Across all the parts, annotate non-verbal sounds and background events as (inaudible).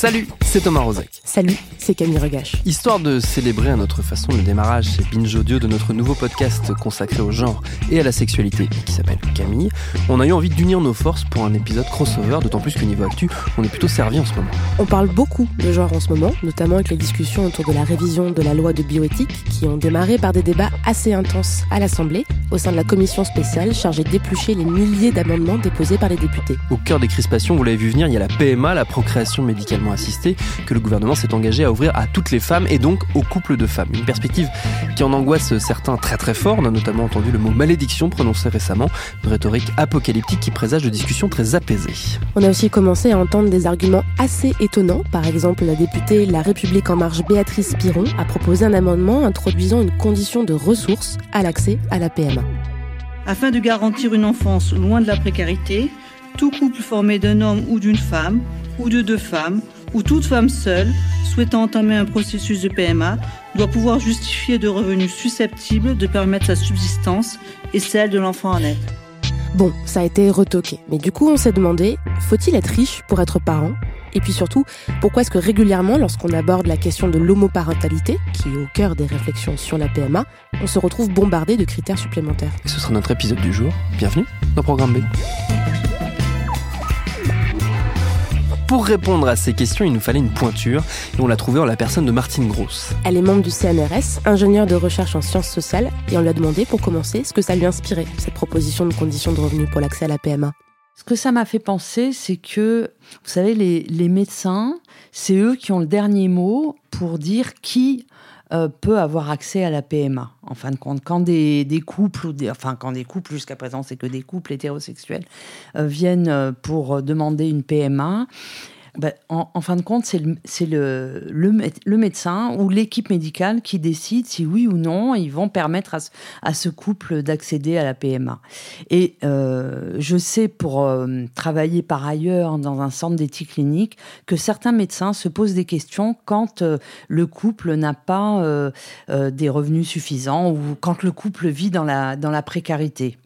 Salut, c'est Thomas Rozek. Salut, c'est Camille Regache. Histoire de célébrer à notre façon le démarrage chez Binge Audio de notre nouveau podcast consacré au genre et à la sexualité qui s'appelle Camille, on a eu envie d'unir nos forces pour un épisode crossover, d'autant plus que niveau actu, on est plutôt servi en ce moment. On parle beaucoup de genre en ce moment, notamment avec les discussions autour de la révision de la loi de bioéthique qui ont démarré par des débats assez intenses à l'Assemblée, au sein de la commission spéciale chargée d'éplucher les milliers d'amendements déposés par les députés. Au cœur des crispations, vous l'avez vu venir, il y a la PMA, la procréation médicalement assistée, que le gouvernement s'est engagé à ouvrir à toutes les femmes et donc aux couples de femmes. Une perspective qui en angoisse certains très très fort. On a notamment entendu le mot malédiction prononcé récemment, une rhétorique apocalyptique qui présage de discussions très apaisées. On a aussi commencé à entendre des arguments assez étonnants. Par exemple, la députée La République en marche Béatrice Piron a proposé un amendement introduisant une condition de ressources à l'accès à la PMA. Afin de garantir une enfance loin de la précarité, tout couple formé d'un homme ou d'une femme, ou de deux femmes, ou toute femme seule souhaitant entamer un processus de PMA doit pouvoir justifier de revenus susceptibles de permettre sa subsistance et celle de l'enfant à naître. Bon, ça a été retoqué, mais du coup on s'est demandé, faut-il être riche pour être parent? Et puis surtout, pourquoi est-ce que régulièrement, lorsqu'on aborde la question de l'homoparentalité, qui est au cœur des réflexions sur la PMA, on se retrouve bombardé de critères supplémentaires? Et ce sera notre épisode du jour. Bienvenue dans Programme B. Pour répondre à ces questions, il nous fallait une pointure et on l'a trouvée en la personne de Martine Gross. Elle est membre du CNRS, ingénieure de recherche en sciences sociales, et on lui a demandé pour commencer ce que ça lui inspirait, cette proposition de conditions de revenus pour l'accès à la PMA. Ce que ça m'a fait penser, c'est que, vous savez, les, les médecins, c'est eux qui ont le dernier mot pour dire qui euh, peut avoir accès à la PMA. En fin de compte, quand des, couples, ou des, enfin quand des couples, jusqu'à présent c'est que des couples hétérosexuels, euh, viennent euh, pour demander une PMA, ben, en, fin de compte, c'est le, médecin ou l'équipe médicale qui décide si oui ou non ils vont permettre à, ce couple d'accéder à la PMA. Et euh, je sais pour euh, travailler par ailleurs dans un centre d'éthique clinique que certains médecins se posent des questions quand euh, le couple n'a pas des revenus suffisants ou quand le couple vit dans la précarité.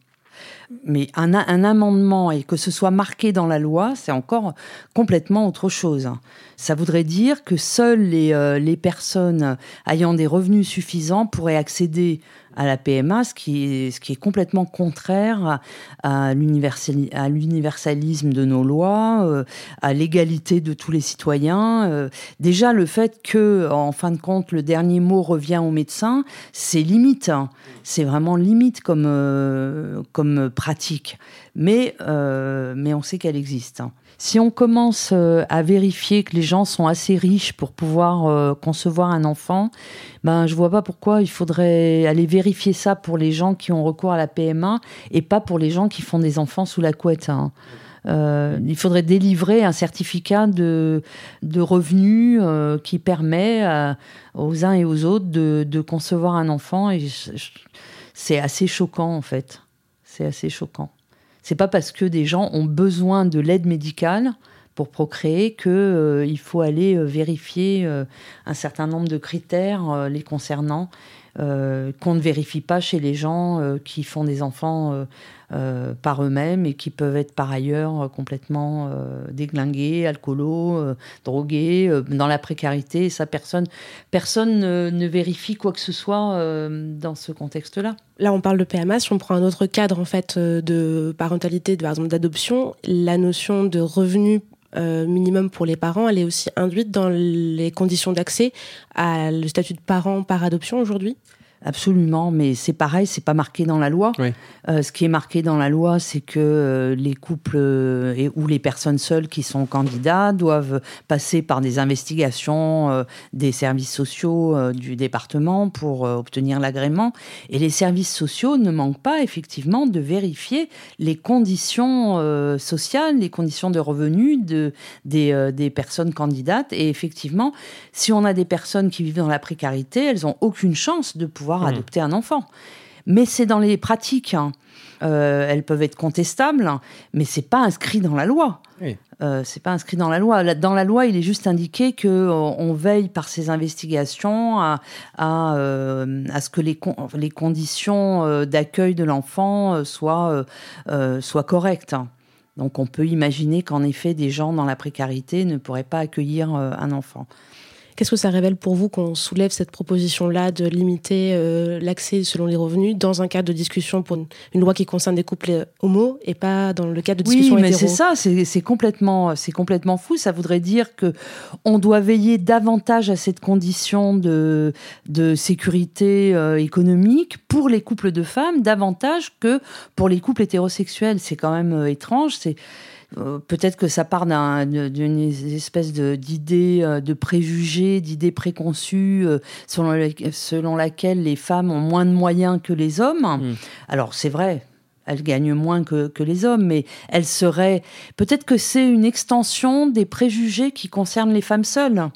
Mais un, amendement et que ce soit marqué dans la loi, c'est encore complètement autre chose. Ça voudrait dire que seules les, euh, les personnes ayant des revenus suffisants pourraient accéder à la PMA, ce qui est, ce qui est complètement contraire à, l'universalisme de nos lois, euh, à l'égalité de tous les citoyens. Euh, déjà, le fait que, en fin de compte, le dernier mot revient au médecin, c'est limite. Hein. C'est vraiment limite comme, euh, comme pratique. Mais, euh, mais on sait qu'elle existe. Hein. Si on commence euh, à vérifier que les gens sont assez riches pour pouvoir euh, concevoir un enfant, ben je vois pas pourquoi il faudrait aller vérifier ça pour les gens qui ont recours à la PMA et pas pour les gens qui font des enfants sous la couette. Hein. Il faudrait délivrer un certificat de, de revenus qui permet aux uns et aux autres de, de concevoir un enfant. Et c'est assez choquant en fait. C'est assez choquant. C'est pas parce que des gens ont besoin de l'aide médicale pour procréer qu'il euh, faut aller euh, vérifier euh, un certain nombre de critères euh, les concernant euh, qu'on ne vérifie pas chez les gens euh, qui font des enfants par eux-mêmes et qui peuvent être par ailleurs complètement déglingués, alcoolos, drogués, dans la précarité. Et ça, personne, personne ne, ne, vérifie quoi que ce soit dans ce contexte-là. Là, on parle de PMA. Si on prend un autre cadre en fait de parentalité, de, par exemple d'adoption, la notion de revenu euh, minimum pour les parents, elle est aussi induite dans les conditions d'accès à le statut de parent par adoption aujourd'hui? Absolument, mais c'est pareil, c'est pas marqué dans la loi. Euh, ce qui est marqué dans la loi, c'est que euh, les couples euh, et, ou les personnes seules qui sont candidats doivent passer par des investigations des services sociaux du département pour obtenir l'agrément. Et les services sociaux ne manquent pas effectivement de vérifier les conditions sociales, les conditions de revenus de, des, des personnes candidates. Et effectivement, si on a des personnes qui vivent dans la précarité, elles n'ont aucune chance de pouvoir Mmh. adopter un enfant. Mais c'est dans les pratiques. Hein. Euh, elles peuvent être contestables, mais c'est pas inscrit dans la loi. Euh, c'est pas inscrit dans la loi. Dans la loi, il est juste indiqué que euh, on veille par ces investigations à, à, ce que les, les conditions d'accueil de l'enfant soient, soient correctes. Donc on peut imaginer qu'en effet, des gens dans la précarité ne pourraient pas accueillir un enfant. Qu'est-ce que ça révèle pour vous qu'on soulève cette proposition-là de limiter euh, l'accès selon les revenus dans un cadre de discussion pour une, loi qui concerne des couples homo et pas dans le cadre de discussion oui, mais c'est ça, c'est complètement, c'est complètement fou. Ça voudrait dire que on doit veiller davantage à cette condition de de sécurité euh, économique pour les couples de femmes davantage que pour les couples hétérosexuels. C'est quand même euh, étrange. C'est euh, peut-être que ça part d'une espèce d'idée, de, de, préjugés, d'idées préconçues euh, selon, selon laquelle les femmes ont moins de moyens que les hommes. Hmm. Alors c'est vrai, elles gagnent moins que, que, les hommes, mais elles seraient... Peut-être que c'est une extension des préjugés qui concernent les femmes seules.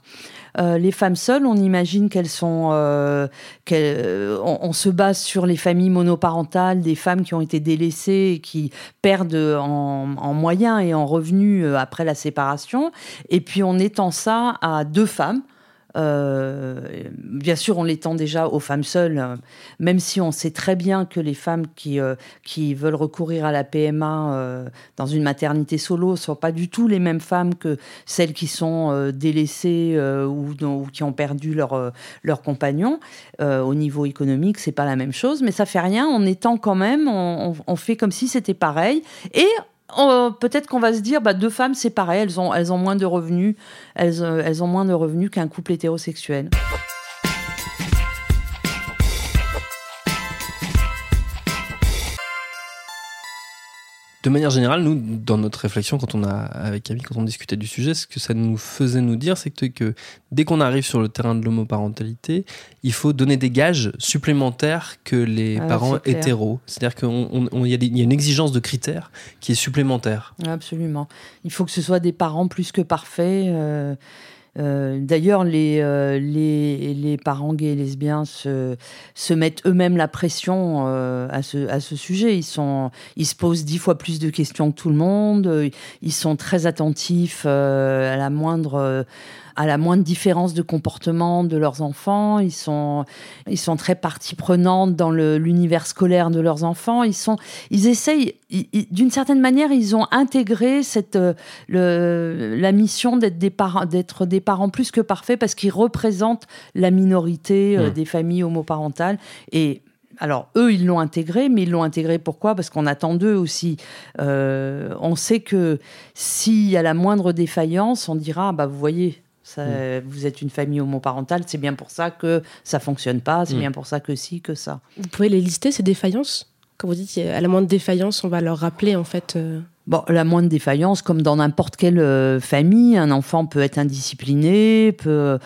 Euh, les femmes seules, on imagine qu'elles sont, euh, euh, on, se base sur les familles monoparentales, des femmes qui ont été délaissées et qui perdent en, en moyens et en revenus après la séparation. Et puis on étend ça à deux femmes. Euh, bien sûr, on l'étend déjà aux femmes seules, euh, même si on sait très bien que les femmes qui, euh, qui veulent recourir à la PMA dans une maternité solo ne sont pas du tout les mêmes femmes que celles qui sont délaissées ou, ou, qui ont perdu leur, leur compagnon. au niveau économique, c'est pas la même chose, mais ça fait rien. On étend quand même, on, on fait comme si c'était pareil. Et peut-être qu'on va se dire, bah, deux femmes, c'est pareil, elles ont, elles ont moins de revenus, elles, euh, elles ont moins de revenus qu'un couple hétérosexuel. De manière générale, nous, dans notre réflexion, quand on a, avec Camille, quand on discutait du sujet, ce que ça nous faisait nous dire, c'est que, dès qu'on arrive sur le terrain de l'homoparentalité, il faut donner des gages supplémentaires que les ah, parents hétéros. C'est-à-dire qu'il y, a une exigence de critères qui est supplémentaire. Absolument. Il faut que ce soit des parents plus que parfaits. Euh, euh, d'ailleurs, euh, les, les, parents gays et lesbiens se, se mettent eux-mêmes la pression euh, à, ce, à ce sujet. Ils, sont, ils se posent dix fois plus de questions que tout le monde. Ils sont très attentifs à la moindre à la moindre différence de comportement de leurs enfants. Ils sont, ils sont très partie prenante dans l'univers scolaire de leurs enfants. Ils sont, ils essayent, d'une certaine manière, ils ont intégré cette, euh, le, la mission d'être des parents, d'être des parents plus que parfaits parce qu'ils représentent la minorité euh, mmh. des familles homoparentales et alors, eux, ils l'ont intégré, mais ils l'ont intégré pourquoi? Parce qu'on attend d'eux aussi. Euh, on sait que s'il y a la moindre défaillance, on dira, bah, vous voyez, Mm. Vous êtes une famille homoparentale, c'est bien pour ça que ça fonctionne pas, c'est mm. bien pour ça que si, que ça. Vous pouvez les lister, ces défaillances? Quand vous dites à la moindre défaillance, on va leur rappeler en fait. Euh, bon, la moindre défaillance, comme dans n'importe quelle euh, famille, un enfant peut être indiscipliné, peut.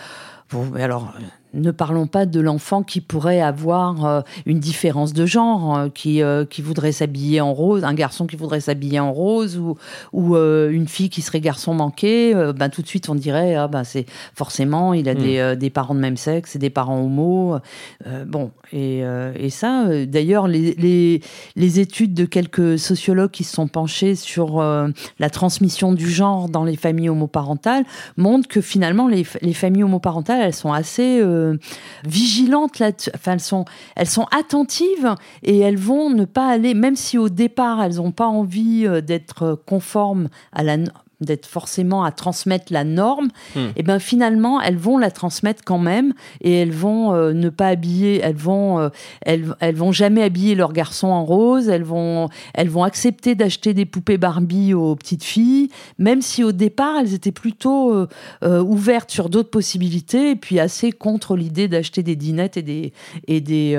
Bon, alors, ne parlons pas de l'enfant qui pourrait avoir euh, une différence de genre, euh, qui, euh, qui voudrait s'habiller en rose, un garçon qui voudrait s'habiller en rose ou, ou une fille qui serait garçon manqué, ben, tout de suite on dirait ah, ben, c'est forcément il a des, hmm. des, parents de même sexe et des parents homo. bon, et, et ça, d'ailleurs, les, les, les, études de quelques sociologues qui se sont penchés sur la transmission du genre dans les familles homoparentales montrent que finalement les, les familles homoparentales, elles sont assez euh, vigilantes là enfin elles sont elles sont attentives et elles vont ne pas aller même si au départ elles n'ont pas envie euh, d'être conformes à la d'être forcément à transmettre la norme, Hmm. et ben finalement elles vont la transmettre quand même et elles vont euh, ne pas habiller, elles vont euh, elles, elles vont jamais habiller leurs garçons en rose, elles vont elles vont accepter d'acheter des poupées Barbie aux petites filles, même si au départ elles étaient plutôt euh, ouvertes sur d'autres possibilités et puis assez contre l'idée d'acheter des dinettes et des et des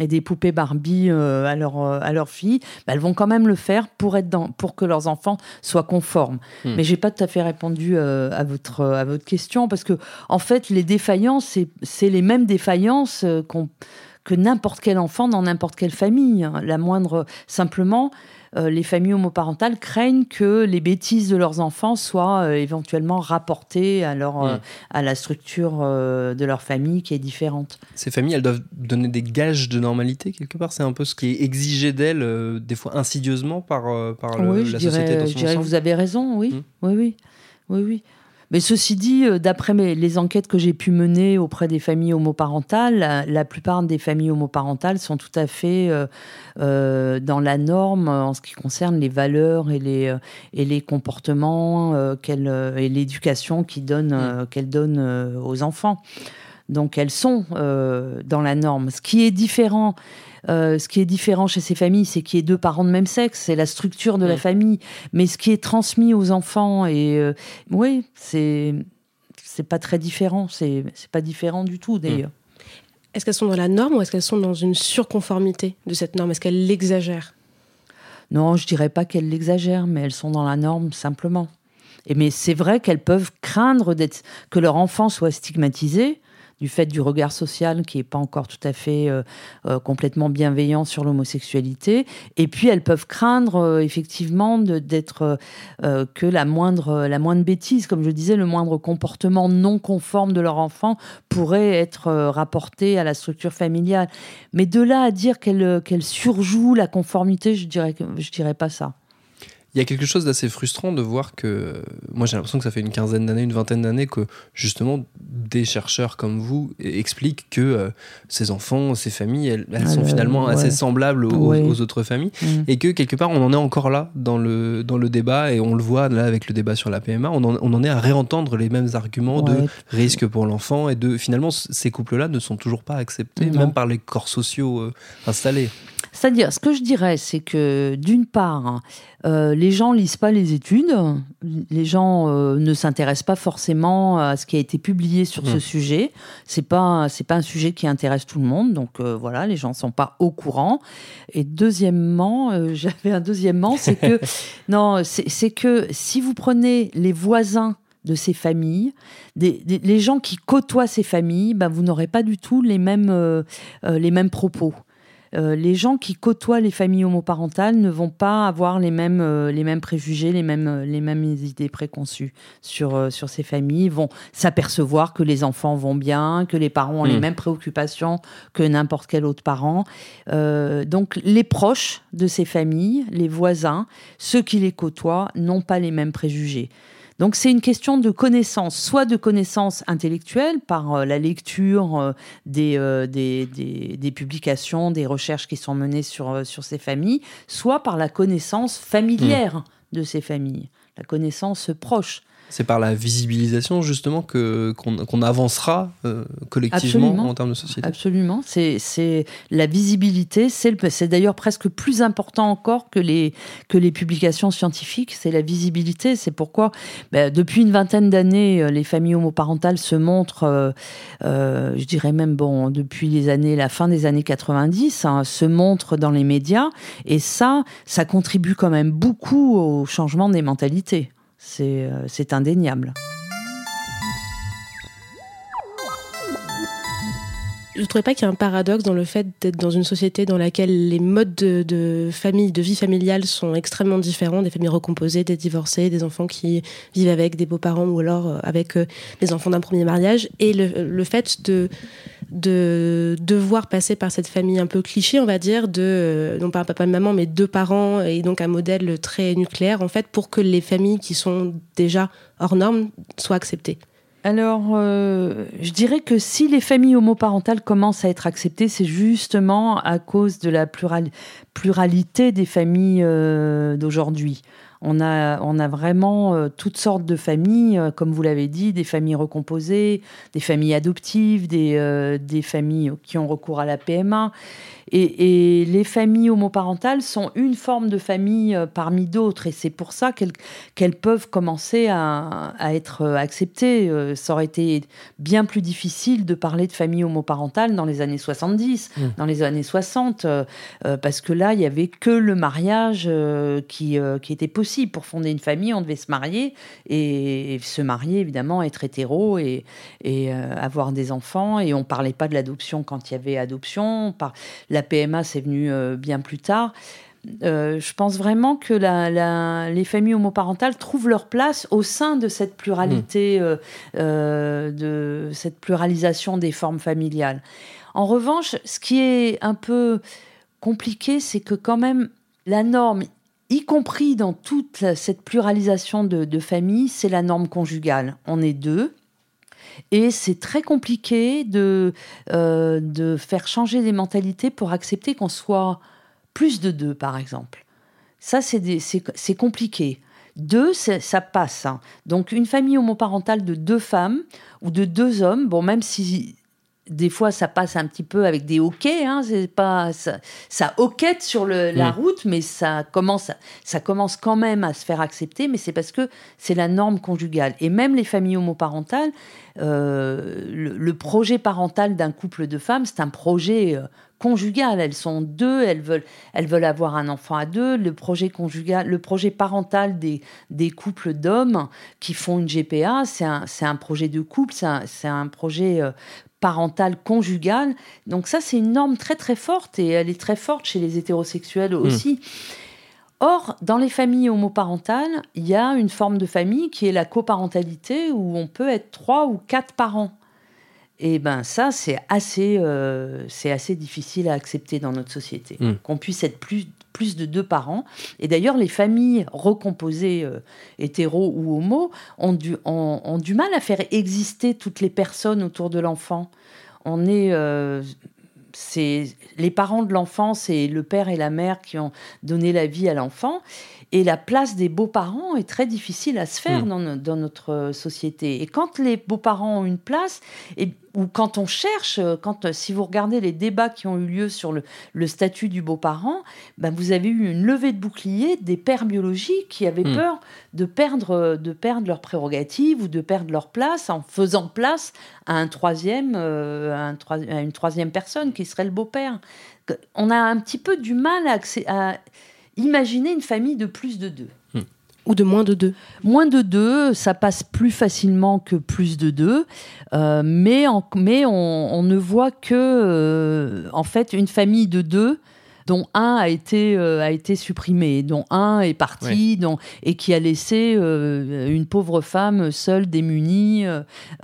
et des poupées Barbie à leur à leurs filles, bah, elles vont quand même le faire pour être dans pour que leurs enfants soient conformes. Hmm. Mais j'ai pas tout à fait répondu euh, à votre à votre question parce que en fait les défaillances c'est c'est les mêmes défaillances euh, qu'on que n'importe quel enfant dans n'importe quelle famille. La moindre simplement euh, les familles homoparentales craignent que les bêtises de leurs enfants soient euh, éventuellement rapportées à leur euh, Mm. à la structure de leur famille qui est différente. Ces familles, elles doivent donner des gages de normalité quelque part. C'est un peu ce qui est exigé d'elles, des fois insidieusement par, par le- oui, je la société dirais, dans je dirais que vous avez raison, oui, Mm. oui, oui, oui, oui. Mais ceci dit, euh, d'après les enquêtes que j'ai pu mener auprès des familles homoparentales, la, la plupart des familles homoparentales sont tout à fait euh, euh, dans la norme en ce qui concerne les valeurs et les, et les comportements euh, et l'éducation donnent, euh, qu'elles donnent aux enfants. Donc elles sont dans la norme. Ce qui est différent, euh, ce qui est différent chez ces familles, c'est qu'il y ait deux parents de même sexe, c'est la structure de la Mm. famille. Mais ce qui est transmis aux enfants, et euh, oui, c'est c'est pas très différent. C'est c'est pas différent du tout d'ailleurs. Est-ce qu'elles sont dans la norme ou est-ce qu'elles sont dans une surconformité de cette norme? Est-ce qu'elles l'exagèrent? Non, je dirais pas qu'elles l'exagèrent, mais elles sont dans la norme simplement. Et mais c'est vrai qu'elles peuvent craindre d'être que leur enfant soit stigmatisé du fait du regard social qui n'est pas encore tout à fait euh, euh, complètement bienveillant sur l'homosexualité. Et puis elles peuvent craindre euh, effectivement d'être que la moindre, la moindre bêtise, comme je disais, le moindre comportement non conforme de leur enfant pourrait être rapporté à la structure familiale. Mais de là à dire qu'elle qu'elle surjoue la conformité, je dirais, je dirais pas ça. Il y a quelque chose d'assez frustrant de voir que. Moi, j'ai l'impression que ça fait une quinzaine d'années, une vingtaine d'années que, justement, des chercheurs comme vous expliquent que euh, ces enfants, ces familles, elles, elles Ah, sont le- finalement ouais. assez semblables aux, Ouais. aux autres familles. Mm. Et que, quelque part, on en est encore là dans le, dans le débat, et on le voit là avec le débat sur la PMA, on en, on en est à réentendre les mêmes arguments de risque pour l'enfant, et de. Finalement, ces couples-là ne sont toujours pas acceptés, Non. même par les corps sociaux euh, installés. C'est-à-dire, ce que je dirais, c'est que d'une part, euh, les gens lisent pas les études, les gens euh, ne s'intéressent pas forcément à ce qui a été publié sur ce Mhm. sujet. C'est pas c'est pas un sujet qui intéresse tout le monde, donc euh, voilà, les gens sont pas au courant. Et deuxièmement, (laughs) j'avais un deuxièmement, c'est que (laughs) non, c'est que si vous prenez les voisins de ces familles, des- des- les gens qui côtoient ces familles, ben, vous n'aurez pas du tout les mêmes, les mêmes propos. Euh, les gens qui côtoient les familles homoparentales ne vont pas avoir les mêmes, euh, les mêmes préjugés, les mêmes, euh, les mêmes idées préconçues sur, euh, sur ces familles. Ils vont s'apercevoir que les enfants vont bien, que les parents ont les Mm. mêmes préoccupations que n'importe quel autre parent. Donc les proches de ces familles, les voisins, ceux qui les côtoient, n'ont pas les mêmes préjugés. Donc c'est une question de connaissance, soit de connaissance intellectuelle par euh, la lecture euh, des, euh, des, des- des publications, des recherches qui sont menées sur, sur ces familles, soit par la connaissance familière de ces familles, la connaissance proche. C'est par la visibilisation justement que qu'on qu'on avancera euh, collectivement Absolument. en termes de société. Absolument, c'est la visibilité, c'est le- c'est d'ailleurs presque plus important encore que les que les publications scientifiques, c'est la visibilité. C'est pourquoi ben, depuis une vingtaine d'années, euh, les familles homoparentales se montrent, euh, euh, je dirais même bon depuis les années la fin des années 90, hein, se montrent dans les médias et ça, ça contribue quand même beaucoup au changement des mentalités. C'est euh, c'est indéniable. Je ne trouvez pas qu'il y a un paradoxe dans le fait d'être dans une société dans laquelle les modes de, famille, de vie familiale sont extrêmement différents, des familles recomposées, des divorcés, des enfants qui vivent avec des beaux-parents ou alors euh, avec euh, les enfants d'un premier mariage, et le fait de, de devoir passer par cette famille un peu cliché, on va dire, de euh, non pas papa et maman, mais deux parents, et donc un modèle très nucléaire, en fait, pour que les familles qui sont déjà hors normes soient acceptées. Alors, euh, je dirais que si les familles homoparentales commencent à être acceptées, c'est justement à cause de la plural- pluralité des familles euh, d'aujourd'hui. On a, vraiment euh, toutes sortes de familles, euh, comme vous l'avez dit, des familles recomposées, des familles adoptives, des, euh, des familles qui ont recours à la PMA. Et, les familles homoparentales sont une forme de famille euh, parmi d'autres, et c'est pour ça qu'elles peuvent commencer à, être acceptées. Euh, ça aurait été bien plus difficile de parler de famille homoparentale dans les années 70, mmh. dans les années 60, euh, parce que là, il n'y avait que le mariage qui, qui était possible. Pour fonder une famille, on devait se marier, et, se marier, évidemment, être hétéro et, et avoir des enfants, et on ne parlait pas de l'adoption quand il y avait adoption. Par, la PMA, c'est venu euh, bien plus tard. Euh, je pense vraiment que les familles homoparentales trouvent leur place au sein de cette pluralité, mmh. euh, de cette pluralisation des formes familiales. En revanche, ce qui est un peu compliqué, c'est que quand même la norme, y compris dans toute cette pluralisation de, de familles, c'est la norme conjugale. On est deux, et c'est très compliqué de, euh, de faire changer les mentalités pour accepter qu'on soit plus de deux, par exemple. Ça, c'est compliqué. Deux, ça passe. Hein. Donc, une famille homoparentale de deux femmes ou de deux hommes, bon, même si des fois, ça passe un petit peu avec des hoquets. Hein, c'est pas ça, ça hoquette sur le, la mm. route, mais ça commence, ça commence quand même à se faire accepter. Mais c'est parce que c'est la norme conjugale. Et même les familles homoparentales, euh, le, projet parental d'un couple de femmes, c'est un projet euh, conjugal. Elles sont deux, elles veulent, elles veulent avoir un enfant à deux. Le projet conjugal, le projet parental des, des couples d'hommes qui font une GPA, c'est un, un, projet de couple, c'est un, un, projet euh, parentale conjugale. Donc ça, c'est une norme très très forte et elle est très forte chez les hétérosexuels hmm. aussi. Or, dans les familles homoparentales, il y a une forme de famille qui est la coparentalité où on peut être trois ou quatre parents. Et ben ça, c'est assez, euh, c'est assez difficile à accepter dans notre société. Hmm. Qu'on puisse être plus plus de deux parents. Et d'ailleurs, les familles recomposées, euh, hétéro ou homo, ont du, ont, du mal à faire exister toutes les personnes autour de l'enfant. On est. Euh, c'est les parents de l'enfant, c'est le père et la mère qui ont donné la vie à l'enfant. Et la place des beaux-parents est très difficile à se faire hmm. dans, notre société. Et quand les beaux-parents ont une place, et, ou quand on cherche, quand, si vous regardez les débats qui ont eu lieu sur le, statut du beau-parent, ben vous avez eu une levée de bouclier des pères biologiques qui avaient hmm. peur de perdre, de perdre leurs prérogatives ou de perdre leur place en faisant place à, un troisième, euh, à, une troisième personne qui serait le beau-père. On a un petit peu du mal à, à Imaginez une famille de plus de deux. Hmm. Ou de moins de deux. Moins de deux, ça passe plus facilement que plus de deux, euh, mais, mais on, ne voit que, euh, en fait, une famille de deux dont un a été, euh, a été supprimé, dont un est parti, dont, et qui a laissé euh, une pauvre femme seule, démunie.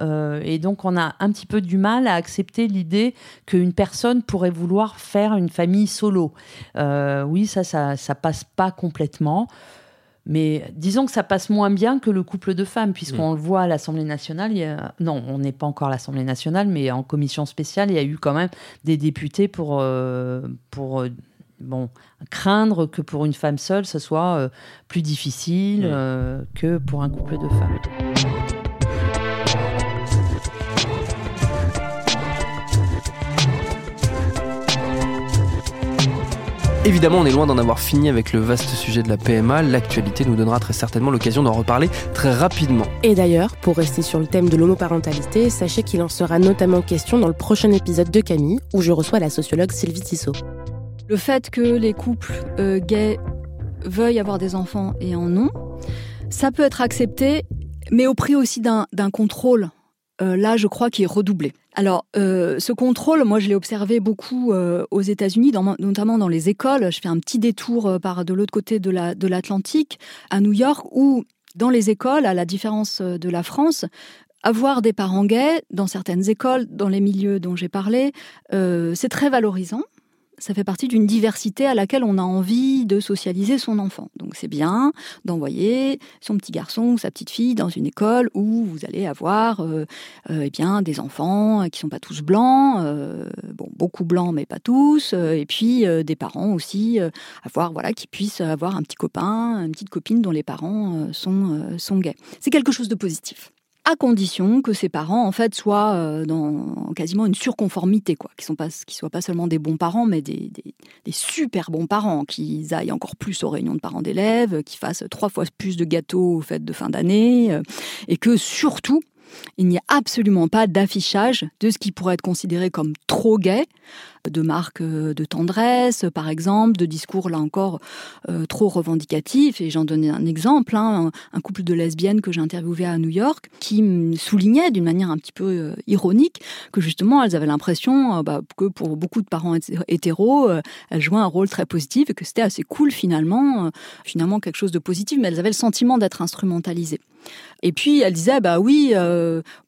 Euh, et donc on a un petit peu du mal à accepter l'idée qu'une personne pourrait vouloir faire une famille solo. oui, ça, ça, ça passe pas complètement. Mais disons que ça passe moins bien que le couple de femmes, puisqu'on mm. le voit à l'Assemblée nationale. Il y a... Non, on n'est pas encore à l'Assemblée nationale, mais en commission spéciale, il y a eu quand même des députés pour, pour bon, craindre que pour une femme seule, ce soit euh, plus difficile euh, que pour un couple de femmes. Évidemment, on est loin d'en avoir fini avec le vaste sujet de la PMA. L'actualité nous donnera très certainement l'occasion d'en reparler très rapidement. Et d'ailleurs, pour rester sur le thème de l'homoparentalité, sachez qu'il en sera notamment question dans le prochain épisode de Camille, où je reçois la sociologue Sylvie Tissot. Le fait que les couples euh, gays veuillent avoir des enfants et en ont, ça peut être accepté, mais au prix aussi d'un contrôle. Euh, là, je crois qu'il est redoublé. Alors, euh, ce contrôle, moi, je l'ai observé beaucoup aux États-Unis, notamment dans les écoles. Je fais un petit détour par de l'autre côté de l'Atlantique, à New York, où dans les écoles, à la différence de la France, avoir des parents gays dans certaines écoles, dans les milieux dont j'ai parlé, c'est très valorisant ça fait partie d'une diversité à laquelle on a envie de socialiser son enfant. Donc c'est bien d'envoyer son petit garçon ou sa petite fille dans une école où vous allez avoir euh, euh, eh bien, des enfants qui sont pas tous blancs, euh, bon, beaucoup blancs mais pas tous, et puis des parents aussi, avoir, voilà, qui puissent avoir un petit copain, une petite copine dont les parents sont, sont gays. C'est quelque chose de positif à condition que ses parents en fait soient euh, dans quasiment une surconformité quoi, qu'ils sont pas qu'ils soient pas seulement des bons parents mais des, des, super bons parents, qu'ils aillent encore plus aux réunions de parents d'élèves, qu'ils fassent trois fois plus de gâteaux aux fêtes de fin d'année euh, et que surtout il n'y a absolument pas d'affichage de ce qui pourrait être considéré comme trop gay, de marques euh, de tendresse, par exemple, de discours là encore euh, trop revendicatifs. Et j'en donnais un exemple, hein, un, couple de lesbiennes que j'ai interviewé à New York, qui soulignait d'une manière un petit peu euh, ironique que justement elles avaient l'impression bah, que pour beaucoup de parents hétéros, elles jouaient un rôle très positif et que c'était assez cool finalement, finalement quelque chose de positif, mais elles avaient le sentiment d'être instrumentalisées. Et puis elle disait bah oui,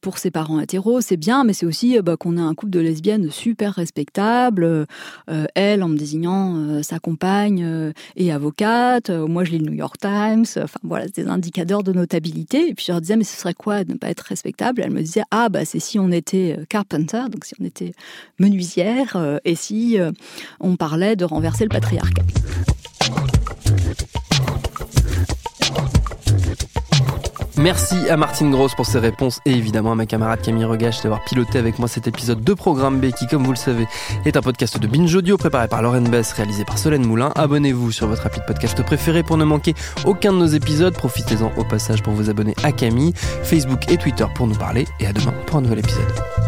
pour ses parents hétéros c'est bien, mais c'est aussi bah, qu'on a un couple de lesbiennes super respectable euh, elle en me désignant euh, sa compagne euh, et avocate. moi, je lis le New York Times. Enfin, voilà, des indicateurs de notabilité. Et puis je leur disais, mais ce serait quoi de ne pas être respectable? Elle me disait, ah, bah, c'est si on était carpenter, donc si on était menuisière, et si on parlait de renverser le patriarcat. Merci à Martine Grosse pour ses réponses et évidemment à ma camarade Camille Regache d'avoir piloté avec moi cet épisode de Programme B qui, comme vous le savez, est un podcast de Binge Audio préparé par Lauren Bess, réalisé par Solène Moulin. Abonnez-vous sur votre appli de podcast préféré pour ne manquer aucun de nos épisodes. Profitez-en au passage pour vous abonner à Camille, Facebook et Twitter pour nous parler et à demain pour un nouvel épisode.